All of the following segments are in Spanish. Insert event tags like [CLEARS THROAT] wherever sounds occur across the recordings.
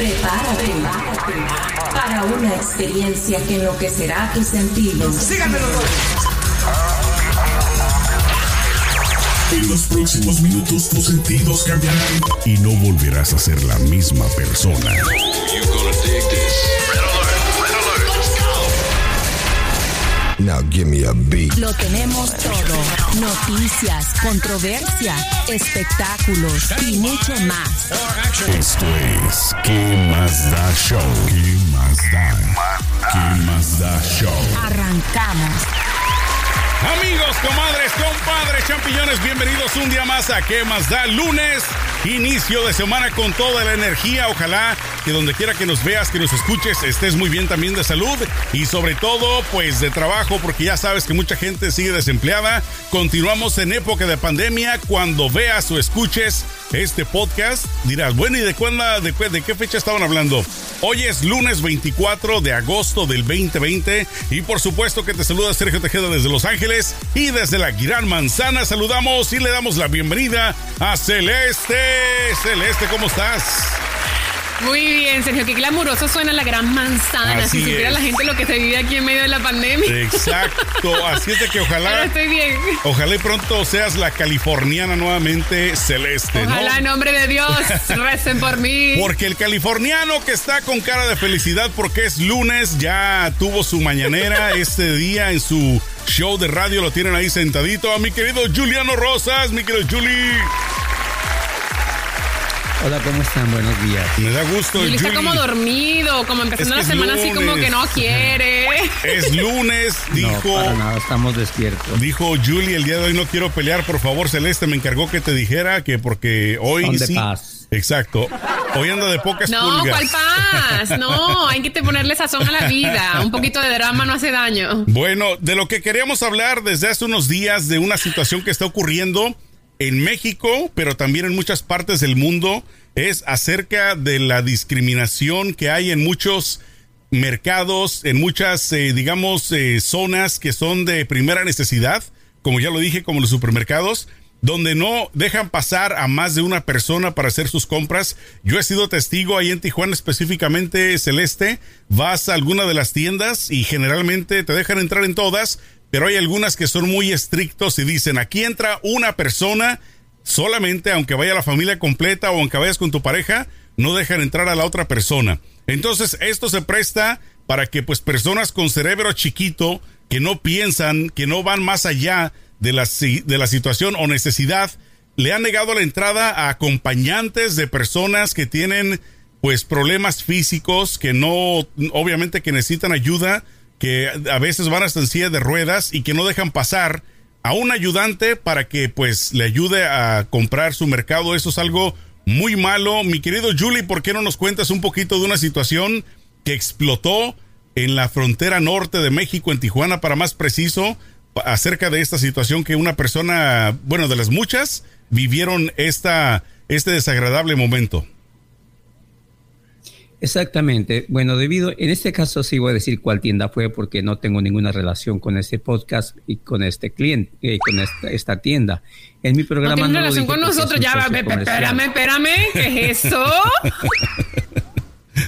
Prepárate para una experiencia que enloquecerá tus sentidos. Síganmelo En los próximos minutos tus sentidos cambiarán y no volverás a ser la misma persona. Now give me a beat. Lo tenemos todo. Noticias, controversia, espectáculos y mucho más. Esto es ¿Qué más da show? ¿Qué más da? ¿Qué más da show? Arrancamos. Amigos, comadres, compadres, champiñones, bienvenidos un día más a ¿Qué más da? Lunes, inicio de semana con toda la energía. Ojalá que donde quiera que nos veas, que nos escuches, estés muy bien también de salud y sobre todo, pues de trabajo, porque ya sabes que mucha gente sigue desempleada. Continuamos en época de pandemia. Cuando veas o escuches este podcast, dirás, bueno, ¿y de cuándo, de, de qué fecha estaban hablando? Hoy es lunes 24 de agosto del 2020 y por supuesto que te saluda Sergio Tejeda desde Los Ángeles y desde la Gran Manzana saludamos y le damos la bienvenida a Celeste. Celeste, ¿cómo estás? Muy bien, Sergio, qué glamuroso suena la gran manzana. Así si supiera es. la gente lo que se vive aquí en medio de la pandemia. Exacto, así es de que ojalá, Pero estoy bien. ojalá y pronto seas la californiana nuevamente Celeste, ¿no? Ojalá en nombre de Dios [LAUGHS] recen por mí. Porque el californiano que está con cara de felicidad porque es lunes, ya tuvo su mañanera [LAUGHS] este día en su show de radio, lo tienen ahí sentadito a mi querido Juliano Rosas, mi querido Juli. Hola, ¿cómo están? Buenos días. Me da gusto, Juli está como dormido, como empezando Es que la semana así como que no quiere. [LAUGHS] Es lunes, [LAUGHS] No, dijo. para nada, estamos despiertos. Dijo Julie, el día de hoy no quiero pelear, por favor, Celeste, me encargó que te dijera que porque hoy Son de sí. paz. Exacto. Hoy anda de pocas No, pulgas. ¿cuál paz? No, hay que te ponerle sazón a la vida. Un poquito de drama no hace daño. Bueno, de lo que queríamos hablar desde hace unos días de una situación que está ocurriendo en México, pero también en muchas partes del mundo, es acerca de la discriminación que hay en muchos mercados, en muchas, eh, digamos, eh, zonas que son de primera necesidad, como ya lo dije, como los supermercados, donde no dejan pasar a más de una persona para hacer sus compras. Yo he sido testigo ahí en Tijuana específicamente, Celeste, vas a alguna de las tiendas y generalmente te dejan entrar en todas, pero hay algunas que son muy estrictos y dicen, aquí entra una persona solamente, aunque vaya la familia completa o aunque vayas con tu pareja, no dejan entrar a la otra persona. Entonces, esto se presta para que pues personas con cerebro chiquito, que no piensan, que no van más allá de la, de la situación o necesidad, le han negado la entrada a acompañantes de personas que tienen pues problemas físicos, que no, obviamente que necesitan ayuda, que a veces van hasta en silla de ruedas y que no dejan pasar a un ayudante para que pues le ayude a comprar su mercado. Eso es algo muy malo. Mi querido Julie, ¿por qué no nos cuentas un poquito de una situación que explotó en la frontera norte de México, en Tijuana, para más preciso, acerca de esta situación que una persona, bueno, de las muchas, vivieron esta, este desagradable momento? Exactamente. Bueno, debido, en este caso sí voy a decir cuál tienda fue porque no tengo ninguna relación con este podcast y con este cliente, eh, con esta, esta tienda. En mi No programa tiene no lo relación con nosotros. Ya, espérame, espérame. ¿Qué es [LAUGHS] eso?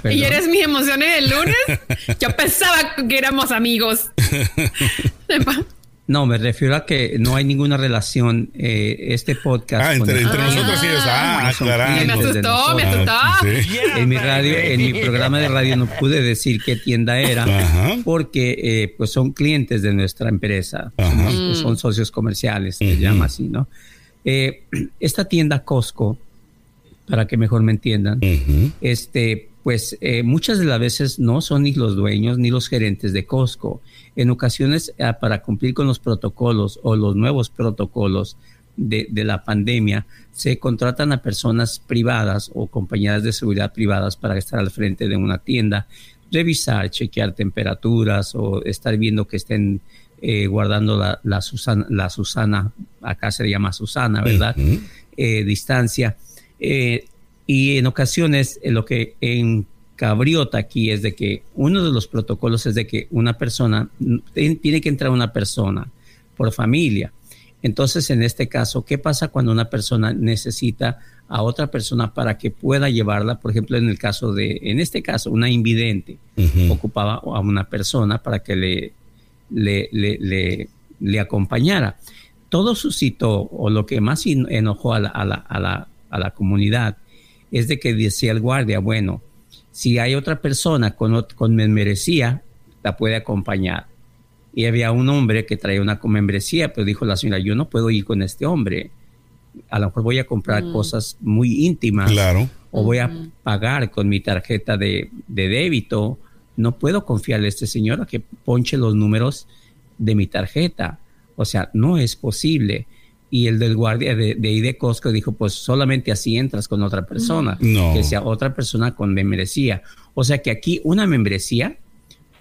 ¿Y eres mis emociones el lunes? [LAUGHS] Yo pensaba que éramos amigos. [LAUGHS] No, me refiero a que no hay ninguna relación eh, este podcast. Ah, con entre, el- entre nosotros sí es. Ah, aclarando. Me asustó, me asustó. Sí. En mi radio, en mi programa de radio no pude decir qué tienda era Ajá. porque eh, pues son clientes de nuestra empresa. Somos- son socios comerciales, se llama así, ¿no? Eh, [CLEARS THROAT] esta tienda Costco, para que mejor me entiendan, este, pues eh, muchas de las veces no son ni los dueños ni los gerentes de Costco. En ocasiones, ah, para cumplir con los protocolos o los nuevos protocolos de, de la pandemia, se contratan a personas privadas o compañías de seguridad privadas para estar al frente de una tienda, revisar, chequear temperaturas o estar viendo que estén eh, guardando la, la Susana, la Susana, acá se le llama Susana, ¿verdad? Eh, distancia. Eh, y en ocasiones eh, lo que encabriota aquí es de que uno de los protocolos es de que una persona, tiene que entrar una persona por familia. Entonces, en este caso, ¿qué pasa cuando una persona necesita a otra persona para que pueda llevarla? Por ejemplo, en el caso de, en este caso, una invidente ocupaba a una persona para que le, le, le, le, acompañara. Todo suscitó, o lo que más enojó a la, a la, a la, a la comunidad, es de que decía el guardia, bueno, si hay otra persona con, con membresía, la puede acompañar. Y había un hombre que traía una membresía, pero dijo la señora, yo no puedo ir con este hombre. A lo mejor voy a comprar mm. cosas muy íntimas. Claro. O voy a pagar con mi tarjeta de, débito. No puedo confiarle a este señor a que ponche los números de mi tarjeta. O sea, no es posible. Y el del guardia de, de de Costco dijo, pues solamente así entras con otra persona. Que sea otra persona con membresía. O sea que aquí una membresía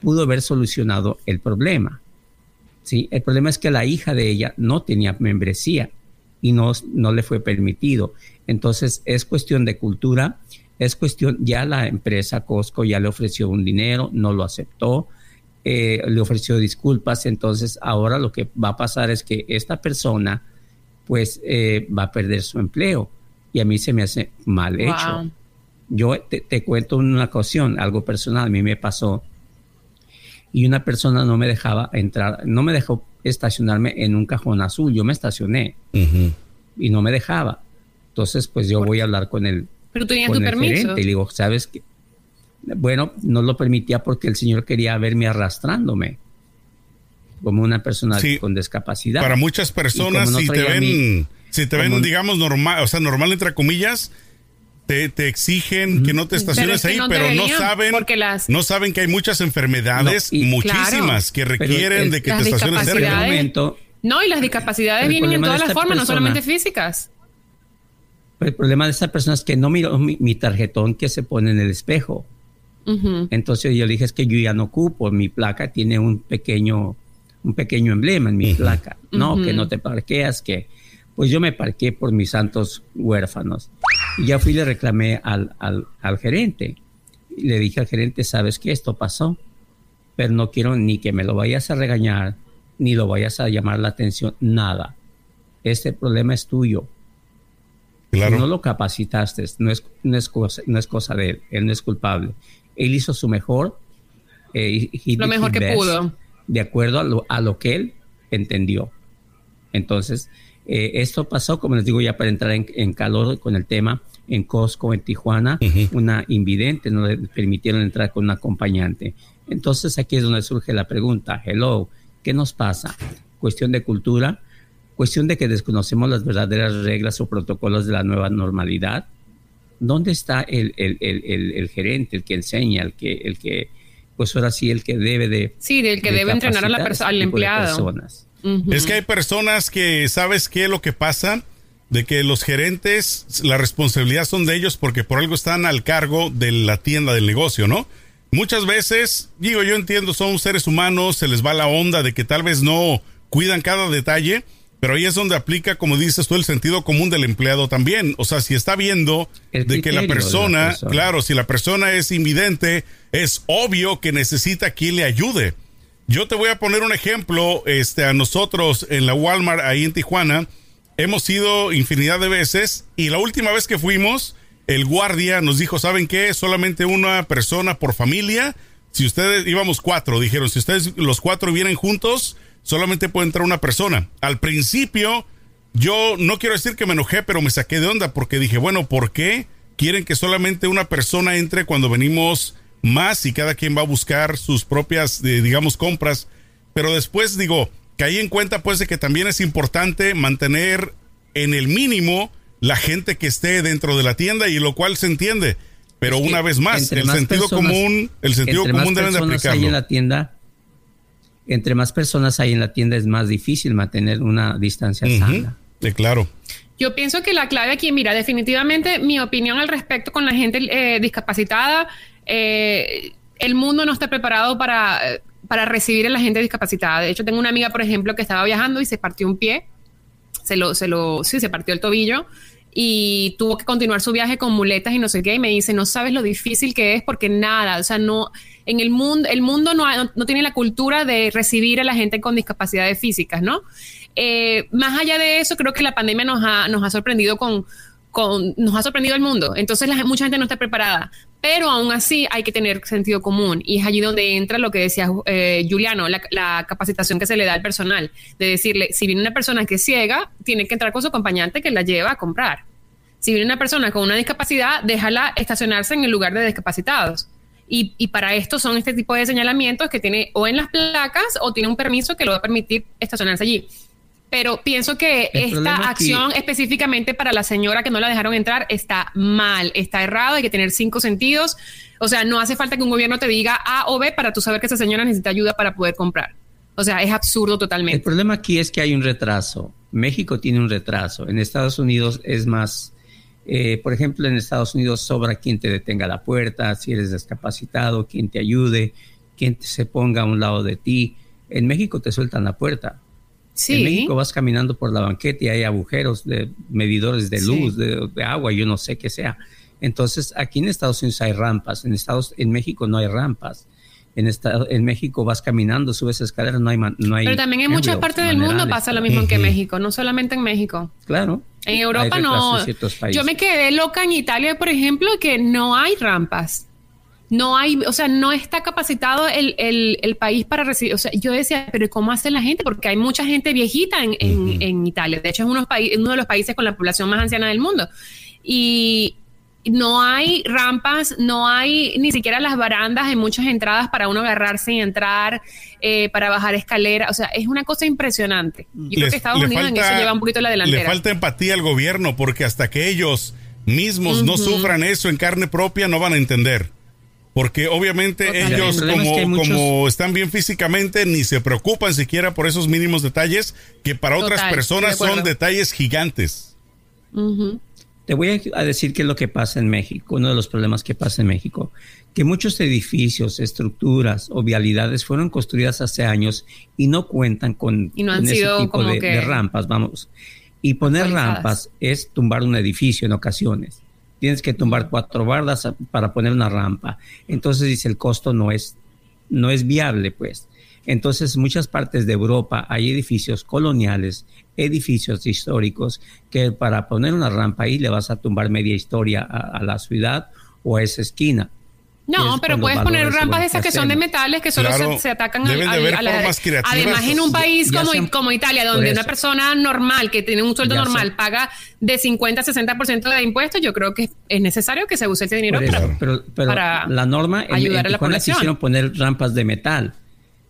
pudo haber solucionado el problema. ¿sí? El problema es que la hija de ella no tenía membresía y no, no le fue permitido. Entonces es cuestión de cultura, es cuestión, ya la empresa Costco ya le ofreció un dinero, no lo aceptó, eh, le ofreció disculpas, entonces ahora lo que va a pasar es que esta persona pues eh, va a perder su empleo y a mí se me hace mal hecho. Yo te, te, cuento una ocasión, algo personal, a mí me pasó y una persona no me dejaba entrar, no me dejó estacionarme en un cajón azul, yo me estacioné y no me dejaba. Entonces, pues yo voy a hablar con el, Pero tú tenías tu permiso. y le digo, ¿sabes qué? Bueno, no lo permitía porque el señor quería verme arrastrándome como una persona con discapacidad. Para muchas personas, si te ven, si te ven, digamos, normal, o sea, normal entre comillas, te, exigen que no te estaciones ahí, pero no saben, no saben que hay muchas enfermedades, muchísimas, que requieren de que te estaciones cerca. No, y las discapacidades vienen en todas las formas, no solamente físicas. El problema de esta persona es que no miró mi, tarjetón que se pone en el espejo. Entonces yo le dije, es que yo ya no ocupo, mi placa tiene un pequeño, un pequeño emblema en mi placa. No, que no te parqueas, que pues yo me parqué por mis santos huérfanos. Y ya fui y le reclamé al, al, gerente. Y le dije al gerente, ¿sabes qué? Esto pasó, pero no quiero ni que me lo vayas a regañar, ni lo vayas a llamar la atención, nada. Este problema es tuyo. Claro. no lo capacitaste, no es, no, es cosa, no es cosa de él, él no es culpable. Él hizo su mejor. Eh, lo mejor que pudo. De acuerdo a lo, a lo que él entendió. Entonces, eh, esto pasó, como les digo, ya para entrar en, calor con el tema, en Costco, en Tijuana, una invidente, no le permitieron entrar con un acompañante. Entonces aquí es donde surge la pregunta, hello, ¿qué nos pasa? Cuestión de cultura, cuestión de que desconocemos las verdaderas reglas o protocolos de la nueva normalidad. ¿Dónde está el, gerente, el que enseña, el que, el que, pues ahora sí, el que debe de... Sí, del que debe entrenar a la persona, al empleado. Es que hay personas que, ¿sabes qué es lo que pasa? De que los gerentes, la responsabilidad son de ellos porque por algo están al cargo de la tienda del negocio, ¿no? Muchas veces, digo, yo entiendo, son seres humanos, se les va la onda de que tal vez no cuidan cada detalle, pero ahí es donde aplica, como dices tú, el sentido común del empleado también. O sea, si está viendo de que la persona, claro, si la persona es invidente, es obvio que necesita quien le ayude. Yo te voy a poner un ejemplo, este, a nosotros en la Walmart ahí en Tijuana, hemos ido infinidad de veces y la última vez que fuimos, el guardia nos dijo, ¿saben qué? Solamente una persona por familia. Si ustedes, íbamos cuatro, dijeron, si ustedes los cuatro vienen juntos, solamente puede entrar una persona. Al principio, yo no quiero decir que me enojé, pero me saqué de onda porque dije, bueno, ¿por qué quieren que solamente una persona entre cuando venimos más y cada quien va a buscar sus propias, eh, digamos, compras. Pero después digo, caí en cuenta pues de que también es importante mantener en el mínimo la gente que esté dentro de la tienda y lo cual se entiende. Pero una vez más, el sentido común, el sentido común deben de aplicarlo. en la tienda, entre más personas hay en la tienda es más difícil mantener una distancia sana. De claro. Yo pienso que la clave aquí, mira, definitivamente mi opinión al respecto con la gente eh, discapacitada eh, el mundo no está preparado para, para recibir a la gente discapacitada. De hecho, tengo una amiga, por ejemplo, que estaba viajando y se partió un pie, se lo, se lo, sí, se partió el tobillo. Y tuvo que continuar su viaje con muletas y no sé qué, y me dice, no sabes lo difícil que es porque nada, o sea, no, en el mundo, el mundo no, no, tiene la cultura de recibir a la gente con discapacidades físicas, ¿no? Eh, más allá de eso, creo que la pandemia nos ha, nos ha sorprendido con, con, nos ha sorprendido el mundo, entonces la, mucha gente no está preparada, pero aún así hay que tener sentido común y es allí donde entra lo que decía eh, Juliano, la, la, capacitación que se le da al personal, de decirle, si viene una persona que es ciega, tiene que entrar con su acompañante que la lleva a comprar. Si viene una persona con una discapacidad, déjala estacionarse en el lugar de discapacitados. Y, y, para esto son este tipo de señalamientos que tiene o en las placas o tiene un permiso que lo va a permitir estacionarse allí. Pero pienso que esta acción específicamente para la señora que no la dejaron entrar está mal, está errado, hay que tener cinco sentidos. O sea, no hace falta que un gobierno te diga A o B para tú saber que esa señora necesita ayuda para poder comprar. O sea, es absurdo totalmente. El problema aquí es que hay un retraso. México tiene un retraso. En Estados Unidos es más, eh, por ejemplo, en Estados Unidos sobra quien te detenga la puerta, si eres discapacitado, quien te ayude, quien se ponga a un lado de ti. En México te sueltan la puerta en México vas caminando por la banqueta y hay agujeros de medidores de luz, de, agua, yo no sé qué sea. Entonces, aquí en Estados Unidos hay rampas, en Estados en México no hay rampas. En, en México vas caminando, subes escaleras, no hay... No hay Pero también en muchas partes del mundo pasa lo mismo que en México, no solamente en México. Claro. En Europa no. Yo me quedé loca en Italia, por ejemplo, que no hay rampas no hay, o sea, no está capacitado el, el, país para recibir. O sea, yo decía, pero ¿cómo hace la gente? Porque hay mucha gente viejita en, en, Italia. De hecho, es uno, uno de los países con la población más anciana del mundo. Y no hay rampas, no hay ni siquiera las barandas en muchas entradas para uno agarrarse y entrar, eh, para bajar escalera. O sea, es una cosa impresionante. Yo creo que Estados Unidos en eso lleva un poquito la delantera. Le falta empatía al gobierno porque hasta que ellos mismos no sufran eso en carne propia no van a entender. Porque obviamente ellos como, están bien físicamente ni se preocupan siquiera por esos mínimos detalles que para otras personas son detalles gigantes. Te voy a decir qué es lo que pasa en México, uno de los problemas que pasa en México, que muchos edificios, estructuras o vialidades fueron construidas hace años y no cuentan con, y no han sido ese tipo de, rampas, vamos. Y poner rampas es tumbar un edificio en ocasiones tienes que tumbar cuatro bardas para poner una rampa. Entonces dice el costo no es, no es viable, pues. Entonces, en muchas partes de Europa hay edificios coloniales, edificios históricos, que para poner una rampa ahí le vas a tumbar media historia a la ciudad o a esa esquina. No, pero puedes poner rampas esas que son de metales que solo se, atacan a, la, Además, en un país como, como Italia, donde una persona normal que tiene un sueldo normal paga de 50 a 60% de impuestos, yo creo que es necesario que se use ese dinero para, pero, la norma ayudar a la población. quisieron poner rampas de metal,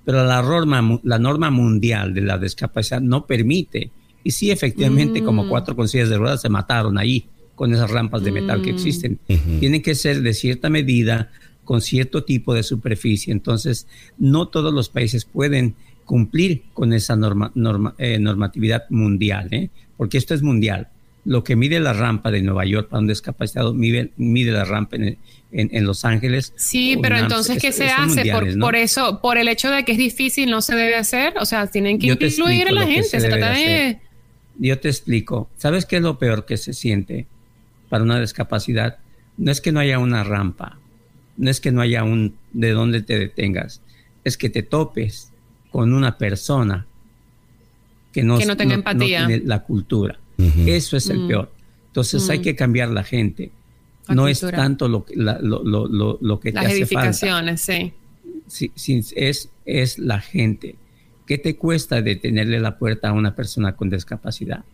pero la norma, la norma mundial de la discapacidad no permite. Y sí, efectivamente, como mm. cuatro concillas de ruedas se mataron ahí con esas rampas de metal que mm. existen. Tienen que ser de cierta medida con cierto tipo de superficie. Entonces, no todos los países pueden cumplir con esa norma, eh, normatividad mundial, ¿eh? porque esto es mundial. Lo que mide la rampa de Nueva York para un discapacitado mide, mide la rampa en, en, Los Ángeles. Sí, pero entonces, ¿qué se hace? por, eso, por el hecho de que es difícil, no se debe hacer. O sea, tienen que incluir a la gente. Se, trata de... Yo te explico. ¿Sabes qué es lo peor que se siente para una discapacidad? No es que no haya una rampa no es que no haya un de dónde te detengas, es que te topes con una persona que no, no tenga empatía. tiene la cultura. Eso es el mm. peor. Entonces hay mm. que cambiar la gente. no es tanto lo, lo, lo, lo, que Las te hace edificaciones, sí. Sí, es, es la gente. ¿Qué te cuesta detenerle la puerta a una persona con discapacidad?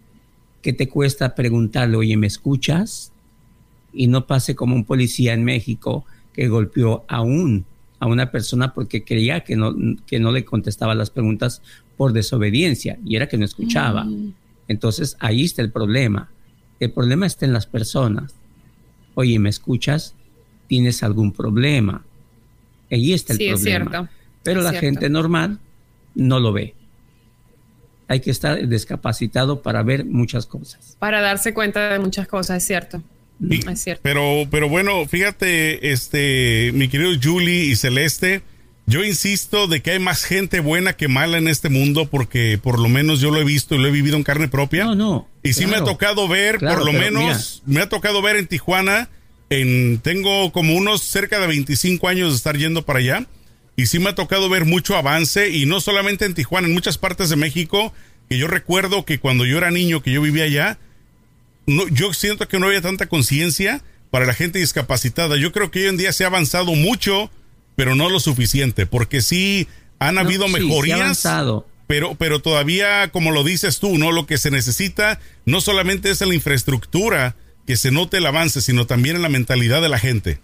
¿Qué te cuesta preguntarle, oye, ¿me escuchas? Y no pase como un policía en México que golpeó a, un, a una persona porque creía que no, que no le contestaba las preguntas por desobediencia y era que no escuchaba. Mm. Entonces ahí está el problema. El problema está en las personas. Oye, ¿me escuchas? ¿Tienes algún problema? Ahí está el problema. Es cierto. Pero la gente normal no lo ve. Hay que estar discapacitado para ver muchas cosas. Para darse cuenta de muchas cosas, es cierto. Pero, pero bueno, fíjate, este, mi querido Julie y Celeste, yo insisto de que hay más gente buena que mala en este mundo porque por lo menos yo lo he visto y lo he vivido en carne propia. No, no. Y sí me ha tocado ver, por lo menos, me ha tocado ver en Tijuana, en, tengo como unos cerca de 25 años de estar yendo para allá. Y sí me ha tocado ver mucho avance y no solamente en Tijuana, en muchas partes de México, que yo recuerdo que cuando yo era niño, que yo vivía allá, no, yo siento que no había tanta conciencia para la gente discapacitada. Yo creo que hoy en día se ha avanzado mucho pero no lo suficiente, porque sí han habido mejorías. pero, pero todavía, como lo dices tú, ¿no? Lo que se necesita no solamente es en la infraestructura que se note el avance, sino también en la mentalidad de la gente.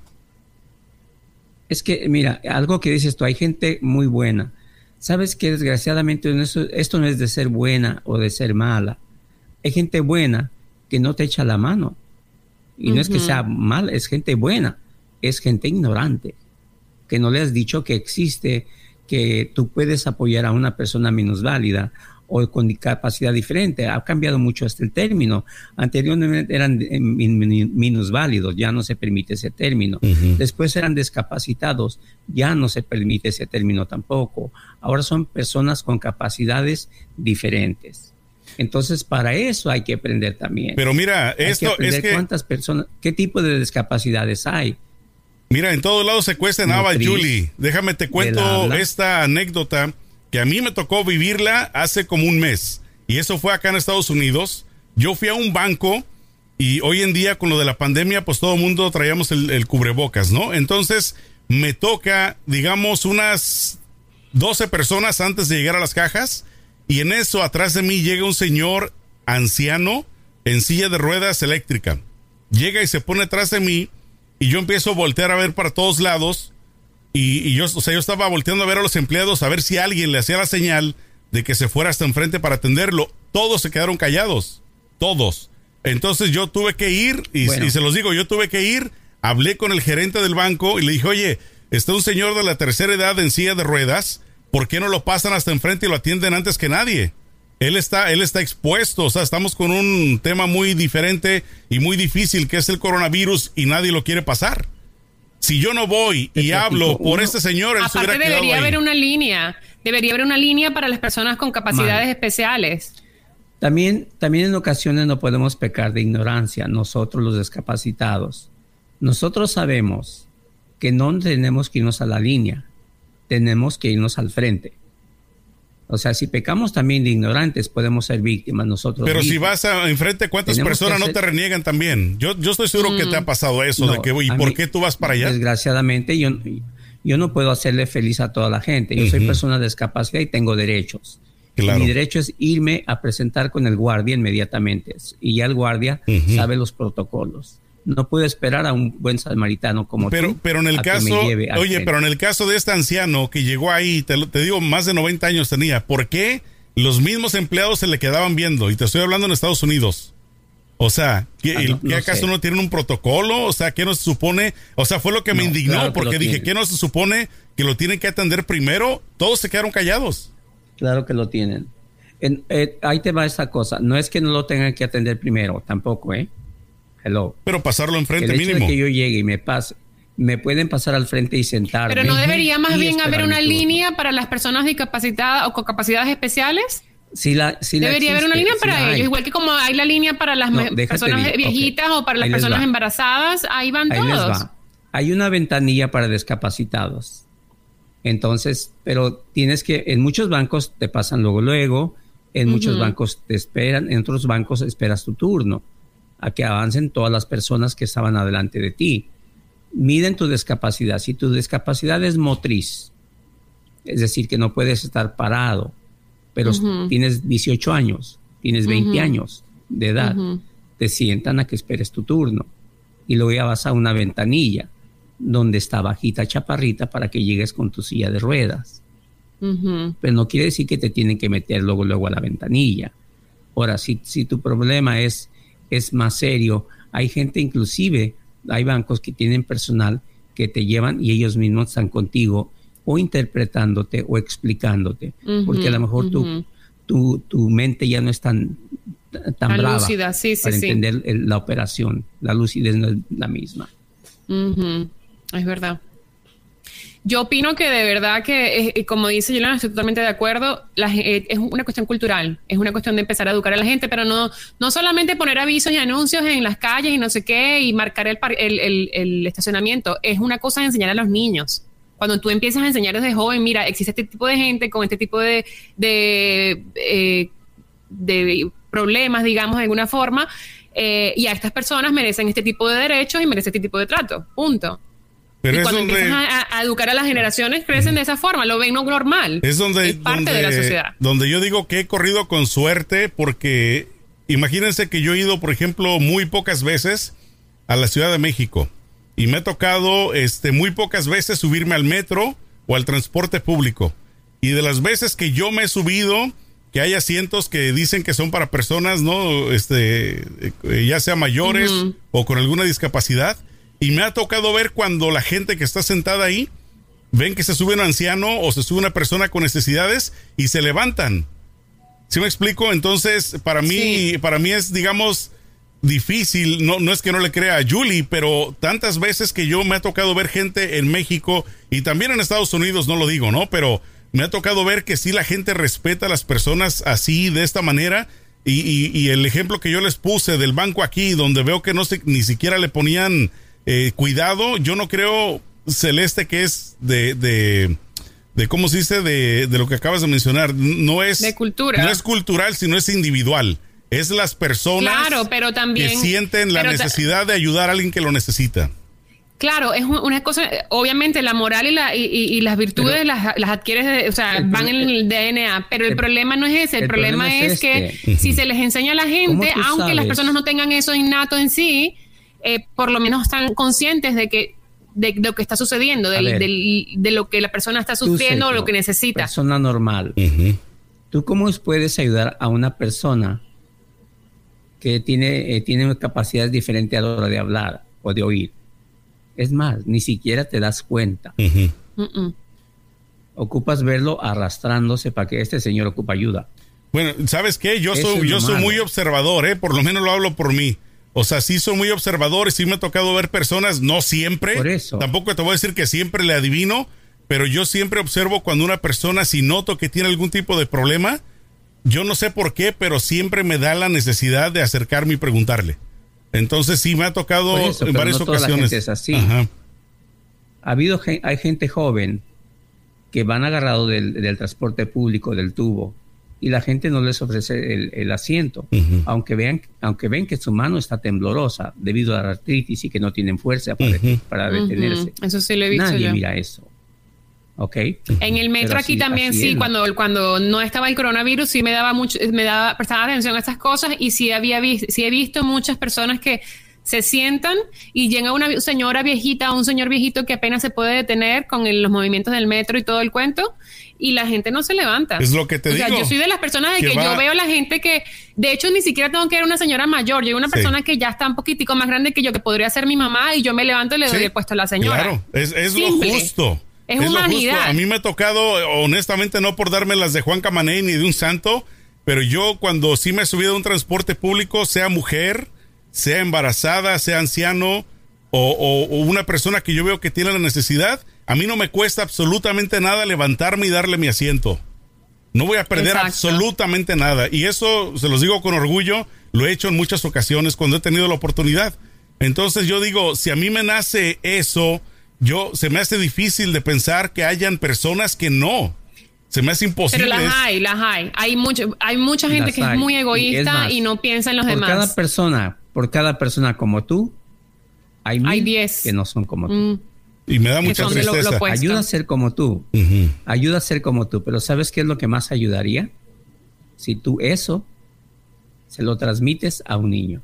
Es que, mira, algo que dices tú, hay gente muy buena. Sabes que desgraciadamente esto no es de ser buena o de ser mala. Hay gente buena que no te echa la mano. Y no es que sea mal, es gente buena, es gente ignorante que no le has dicho que existe, que tú puedes apoyar a una persona minusválida o con capacidad diferente. Ha cambiado mucho este el término. Anteriormente eran eh, minusválidos, ya no se permite ese término. Después eran discapacitados, ya no se permite ese término tampoco. Ahora son personas con capacidades diferentes. Entonces, para eso hay que aprender también. Pero mira, esto es que... cuántas personas, qué tipo de discapacidades hay. Mira, en todos lados se cuesta nada, Julie. Déjame te cuento esta anécdota que a mí me tocó vivirla hace como un mes. Y eso fue acá en Estados Unidos. Yo fui a un banco y hoy en día con lo de la pandemia, pues todo el mundo traíamos el, el cubrebocas, ¿no? Entonces me toca, digamos, unas 12 personas antes de llegar a las cajas. Y en eso, atrás de mí llega un señor anciano en silla de ruedas eléctrica. Llega y se pone atrás de mí y yo empiezo a voltear a ver para todos lados y, yo, o sea, yo estaba volteando a ver a los empleados a ver si alguien le hacía la señal de que se fuera hasta enfrente para atenderlo. Todos se quedaron callados, todos. Entonces yo tuve que ir y, y se los digo, yo tuve que ir, hablé con el gerente del banco y le dije, oye, está un señor de la tercera edad en silla de ruedas, ¿por qué no lo pasan hasta enfrente y lo atienden antes que nadie? él está, él está expuesto, o sea, estamos con un tema muy diferente y muy difícil que es el coronavirus y nadie lo quiere pasar. Si yo no voy y hablo por este señor, él Aparte debería haber una línea, debería haber una línea para las personas con capacidades especiales. También, también en ocasiones no podemos pecar de ignorancia, nosotros los discapacitados. Nosotros sabemos que no tenemos que irnos a la línea, tenemos que irnos al frente. O sea, si pecamos también de ignorantes, podemos ser víctimas nosotros. Pero si vas a enfrente, ¿cuántas personas no te reniegan también? Yo, yo estoy seguro que te ha mm. pasado eso, de que, ¿y por qué tú vas para allá? Desgraciadamente, yo, yo no puedo hacerle feliz a toda la gente. Yo soy persona discapacidad y tengo derechos. Mi derecho es irme a presentar con el guardia inmediatamente. Y ya el guardia sabe los protocolos no puedo esperar a un buen samaritano como pero, tú. Pero en el caso, oye, pero en el caso de este anciano que llegó ahí, te, te, digo, más de 90 años tenía, ¿por qué los mismos empleados se le quedaban viendo? Y te estoy hablando en Estados Unidos. O sea, ¿qué, ah, acaso no tienen un protocolo? O sea, ¿qué no se supone? O sea, fue lo que me indignó porque dije, ¿qué no se supone que lo tienen que atender primero? Todos se quedaron callados. Claro que lo tienen. Eh, ahí te va esta cosa. No es que no lo tengan que atender primero, tampoco, ¿eh? Pero pasarlo enfrente el mínimo. que yo llegue y me pase, me pueden pasar al frente y sentarme. Pero no debería más bien haber una línea para las personas discapacitadas o con capacidades especiales. Sí, la, debería haber una línea para ellos, igual que como hay la línea para las personas viejitas o para las personas embarazadas, ahí van todos. Hay una ventanilla para discapacitados. Entonces, pero tienes que, en muchos bancos te pasan luego, luego, en muchos bancos te esperan, en otros bancos esperas tu turno a que avancen todas las personas que estaban adelante de ti. Miden tu discapacidad. Si tu discapacidad es motriz, es decir, que no puedes estar parado, pero tienes 18 años, tienes 20 años de edad, te sientan a que esperes tu turno y luego ya vas a una ventanilla donde está bajita chaparrita para que llegues con tu silla de ruedas. Pero no quiere decir que te tienen que meter luego, luego a la ventanilla. Ahora, si, si tu problema es es más serio. Hay gente inclusive, hay bancos que tienen personal que te llevan y ellos mismos están contigo o interpretándote o explicándote, porque a lo mejor tu, tu, mente ya no es tan, tan brava para entender la operación. La lucidez no es la misma. Es verdad. Yo opino que de verdad que, eh, como dice Yolanda, estoy totalmente de acuerdo, eh, es una cuestión cultural, es una cuestión de empezar a educar a la gente, pero no, no solamente poner avisos y anuncios en las calles y no sé qué y marcar el, el, el, estacionamiento, es una cosa de enseñar a los niños. Cuando tú empiezas a enseñar desde joven, mira, existe este tipo de gente con este tipo de, de, eh, de problemas, digamos, de alguna forma, y a estas personas merecen este tipo de derechos y merecen este tipo de trato. Punto. Pero y cuando empiezas a, educar a las generaciones, crecen de esa forma, lo ven normal. Es donde. parte de la sociedad. Donde yo digo que he corrido con suerte, porque imagínense que yo he ido, por ejemplo, muy pocas veces a la Ciudad de México. Y me ha tocado este, muy pocas veces subirme al metro o al transporte público. Y de las veces que yo me he subido, que hay asientos que dicen que son para personas, ¿no? Este, eh, ya sea mayores o con alguna discapacidad y me ha tocado ver cuando la gente que está sentada ahí ven que se sube un anciano o se sube una persona con necesidades y se levantan. ¿Sí me explico? Entonces, para mí, para mí es, digamos, difícil. No, no es que no le crea a Julie, pero tantas veces que yo me ha tocado ver gente en México y también en Estados Unidos, no lo digo, ¿no? Pero me ha tocado ver que sí la gente respeta a las personas así, de esta manera. Y, y, el ejemplo que yo les puse del banco aquí, donde veo que no se, ni siquiera le ponían eh, cuidado, yo no creo, Celeste, que es de, de, de ¿cómo se dice? De, de, lo que acabas de mencionar. No es, de cultura. No es cultural, sino es individual. Es las personas claro, pero también, que sienten la necesidad de ayudar a alguien que lo necesita. Claro, es una cosa, obviamente la moral y, la, y, las virtudes las, las, adquieres, o sea, van en el DNA, pero el, problema no es ese, el, problema, es, que este. si se les enseña a la gente, aunque las personas no tengan eso innato en sí, eh, por lo menos están conscientes de que de, lo que está sucediendo, de lo que la persona está sufriendo o lo que necesita. Persona normal. ¿Tú cómo puedes ayudar a una persona que tiene, eh, tiene capacidades diferentes a la hora de hablar o de oír? Es más, ni siquiera te das cuenta. Ocupas verlo arrastrándose para que este señor ocupa ayuda. Bueno, ¿sabes qué? Yo soy, yo soy muy observador, ¿eh? Por lo menos lo hablo por mí. O sea, sí son muy observadores, sí me ha tocado ver personas, no siempre. Por eso. Tampoco te voy a decir que siempre le adivino, pero yo siempre observo cuando una persona, si noto que tiene algún tipo de problema, yo no sé por qué, pero siempre me da la necesidad de acercarme y preguntarle. Entonces sí me ha tocado en varias ocasiones. es así. Ha habido hay gente joven que van agarrado del, del transporte público, del tubo, y la gente no les ofrece el, asiento, aunque vean, aunque ven que su mano está temblorosa debido a la artritis y que no tienen fuerza para, detenerse. Eso sí lo he visto Nadie mira eso. ¿Ok? En el metro aquí también sí, cuando, cuando no estaba el coronavirus sí me daba mucho, me daba, prestaba atención a estas cosas y sí había sí he visto muchas personas que se sientan y llega una señora viejita o un señor viejito que apenas se puede detener con los movimientos del metro y todo el cuento y la gente no se levanta. Es lo que te digo. yo soy de las personas de que, yo veo a la gente que, de hecho, ni siquiera tengo que ver una señora mayor. Yo una persona que ya está un poquitico más grande que yo, que podría ser mi mamá, y yo me levanto y le doy el puesto a la señora. Claro, es, es lo justo. Es, humanidad. A mí me ha tocado, honestamente, no por darme las de Juan Camaney ni de un santo, pero yo cuando sí me he subido a un transporte público, sea mujer, sea embarazada, sea anciano, o, una persona que yo veo que tiene la necesidad, a mí no me cuesta absolutamente nada levantarme y darle mi asiento. No voy a perder absolutamente nada. Y eso, se los digo con orgullo, lo he hecho en muchas ocasiones cuando he tenido la oportunidad. Entonces yo digo, si a mí me nace eso, yo se me hace difícil de pensar que hayan personas que no. Se me hace imposible. Pero las hay, las hay. Hay, mucho, hay mucha gente que es muy egoísta y, no piensa en los demás. Cada persona, por cada persona como tú, hay, mil que no son como tú. Mm. Y me da mucha tristeza. ayuda a ser como tú. Ayuda a ser como tú. Pero ¿sabes qué es lo que más ayudaría? Si tú eso se lo transmites a un niño.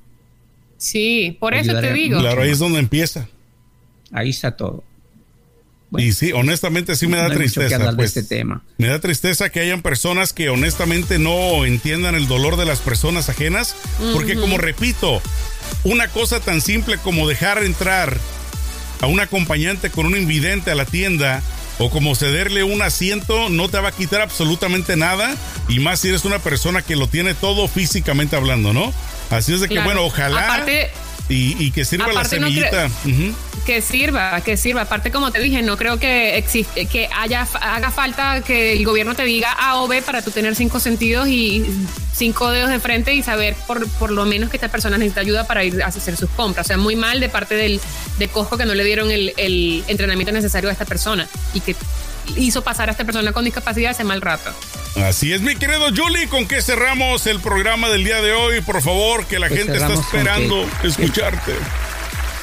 Sí, por eso te digo. Claro, ahí es donde empieza. Ahí está todo. y sí, honestamente sí me da tristeza. Pues, este tema. Me da tristeza que hayan personas que honestamente no entiendan el dolor de las personas ajenas, porque como repito, una cosa tan simple como dejar entrar a un acompañante con un invidente a la tienda o como cederle un asiento no te va a quitar absolutamente nada y más si eres una persona que lo tiene todo físicamente hablando, ¿no? Así es de que bueno, ojalá y, que sirva la semillita. que sirva, que sirva. Aparte, como te dije, no creo que existe, que haya haga falta que el gobierno te diga A o B para tú tener cinco sentidos y cinco dedos de frente y saber por, por lo menos que esta persona necesita ayuda para ir a hacer sus compras. O sea, muy mal de parte del, de Costco que no le dieron el, el entrenamiento necesario a esta persona y que hizo pasar a esta persona con discapacidad ese mal rato. Así es, mi querido Julie, ¿con qué cerramos el programa del día de hoy? Por favor, que la Pues gente está esperando que- escucharte.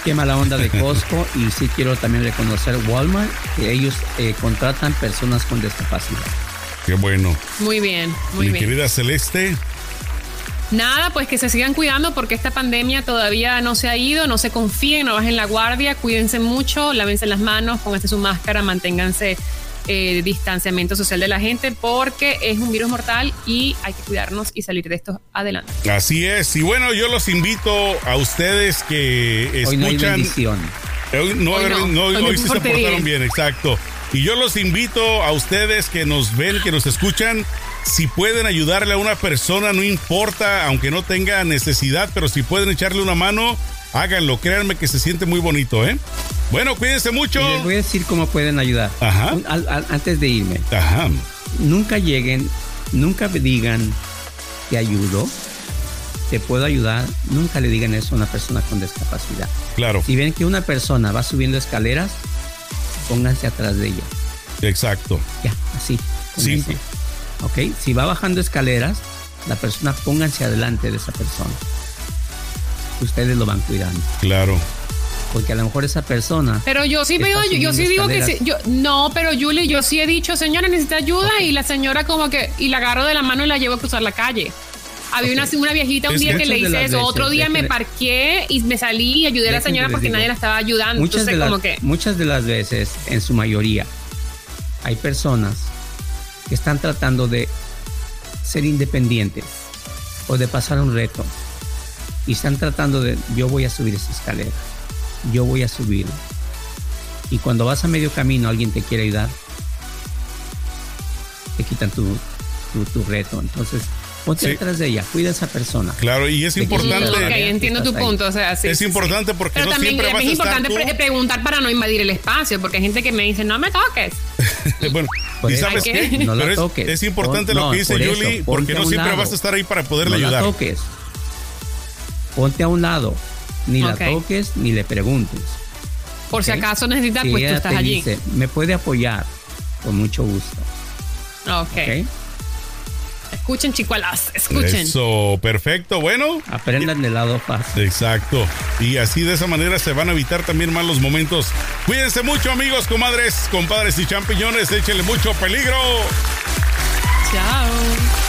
Qué mala onda de Costco y sí quiero también reconocer Walmart que ellos eh, contratan personas con discapacidad. Qué bueno. Muy bien, muy mi bien. querida Celeste, Nada, pues que se sigan cuidando porque esta pandemia todavía no se ha ido, no se confíen, no bajen la guardia, cuídense mucho, lávense las manos, pónganse su máscara, manténganse eh, distanciamiento social de la gente porque es un virus mortal y hay que cuidarnos y salir de esto adelante. así es. Y bueno, yo los invito a ustedes que Hoy no hay escuchan. bendición. Hoy no, Hoy no. no, hoy, Hoy me hoy sí se portaron bien. bien, exacto. Y yo los invito a ustedes que nos ven, que nos escuchan, si pueden ayudarle a una persona, no importa, aunque no tenga necesidad, pero si pueden echarle una mano, háganlo. Créanme que se siente muy bonito, ¿eh? Bueno, cuídense mucho. Les voy a decir cómo pueden ayudar. Ajá. Un- al- al- antes de irme, Ajá. nunca lleguen, nunca digan te ayudo, te puedo ayudar. Nunca le digan eso a una persona con discapacidad. Claro, Si ven que una persona va subiendo escaleras, pónganse atrás de ella. exacto. Ya, así. Simple. eso. Ok, si va bajando escaleras, la persona pónganse adelante de esa persona. Ustedes lo van cuidando. Claro. Porque a lo mejor esa persona. Pero yo sí veo, yo, yo sí digo que sí, yo, no, pero Julie, yo sí he dicho, señora, necesita ayuda y la señora como que, y la agarro de la mano y la llevo a cruzar la calle. Había una, una viejita un Es día que le hice eso, veces, otro día me parqué y me salí y ayudé a la señora porque digo, nadie la estaba ayudando. Muchas Entonces, de, las, como que, muchas de las veces, en su mayoría, hay personas que están tratando de ser independientes o de pasar un reto y están tratando de, yo voy a subir esa escalera, yo voy a subir. Y cuando vas a medio camino, alguien te quiere ayudar, te quitan tu, tu, tu reto. Entonces, ponte Sí. detrás de ella, cuida a esa persona. Claro, y es importante. ok, Estás entiendo tu punto. O sea, sí, Es importante porque Pero no también siempre vas es a estar importante tú. pre- preguntar para no invadir el espacio, porque hay gente que me dice, no me toques. [LAUGHS] bueno, Por y eso, sabes ¿Qué? qué? no la Pero es, toques. es importante Pon- lo no, que dice por eso, Julie, porque no siempre lado. vas a estar ahí para poderle no ayudar. la toques. Ponte a un lado. Ni la toques ni le preguntes. Por si acaso necesitas, Si pues tú estás allí. dice, me puede apoyar con mucho gusto. ok. ¿ok? Escuchen, chicuelas, escuchen. Eso, perfecto. Bueno, Aprendan del lado fácil. Exacto. Y así de esa manera se van a evitar también malos momentos. Cuídense mucho, amigos, comadres, compadres y champiñones. Échenle mucho peligro. Chao.